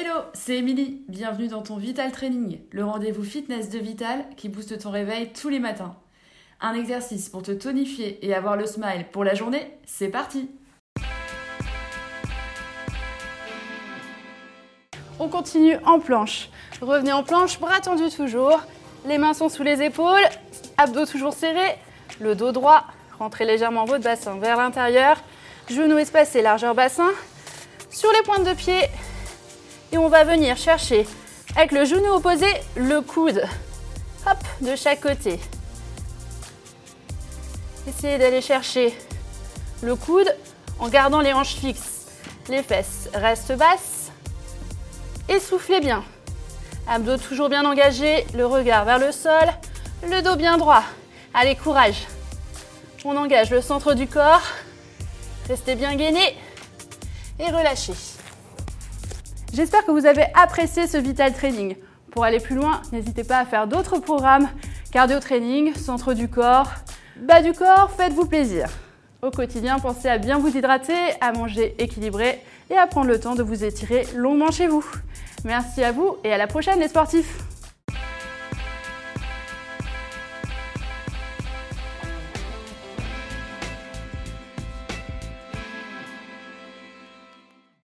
Hello, c'est Émilie. Bienvenue dans ton Vital Training, le rendez-vous fitness de Vital qui booste ton réveil tous les matins. Un exercice pour te tonifier et avoir le smile pour la journée, c'est parti On continue en planche. Revenez en planche, bras tendus toujours. Les mains sont sous les épaules, abdos toujours serrés, le dos droit. Rentrez légèrement votre bassin vers l'intérieur. Genoux espacés, largeur bassin. Sur les pointes de pied. Et on va venir chercher avec le genou opposé le coude. Hop, de chaque côté. Essayez d'aller chercher le coude en gardant les hanches fixes. Les fesses restent basses. Et soufflez bien. Abdos toujours bien engagés, le regard vers le sol, le dos bien droit. Allez, courage. On engage le centre du corps. Restez bien gainé et relâchez. J'espère que vous avez apprécié ce Vital Training. Pour aller plus loin, n'hésitez pas à faire d'autres programmes cardio training, centre du corps, bas du corps, faites-vous plaisir. Au quotidien, pensez à bien vous hydrater, à manger équilibré et à prendre le temps de vous étirer longuement chez vous. Merci à vous et à la prochaine les sportifs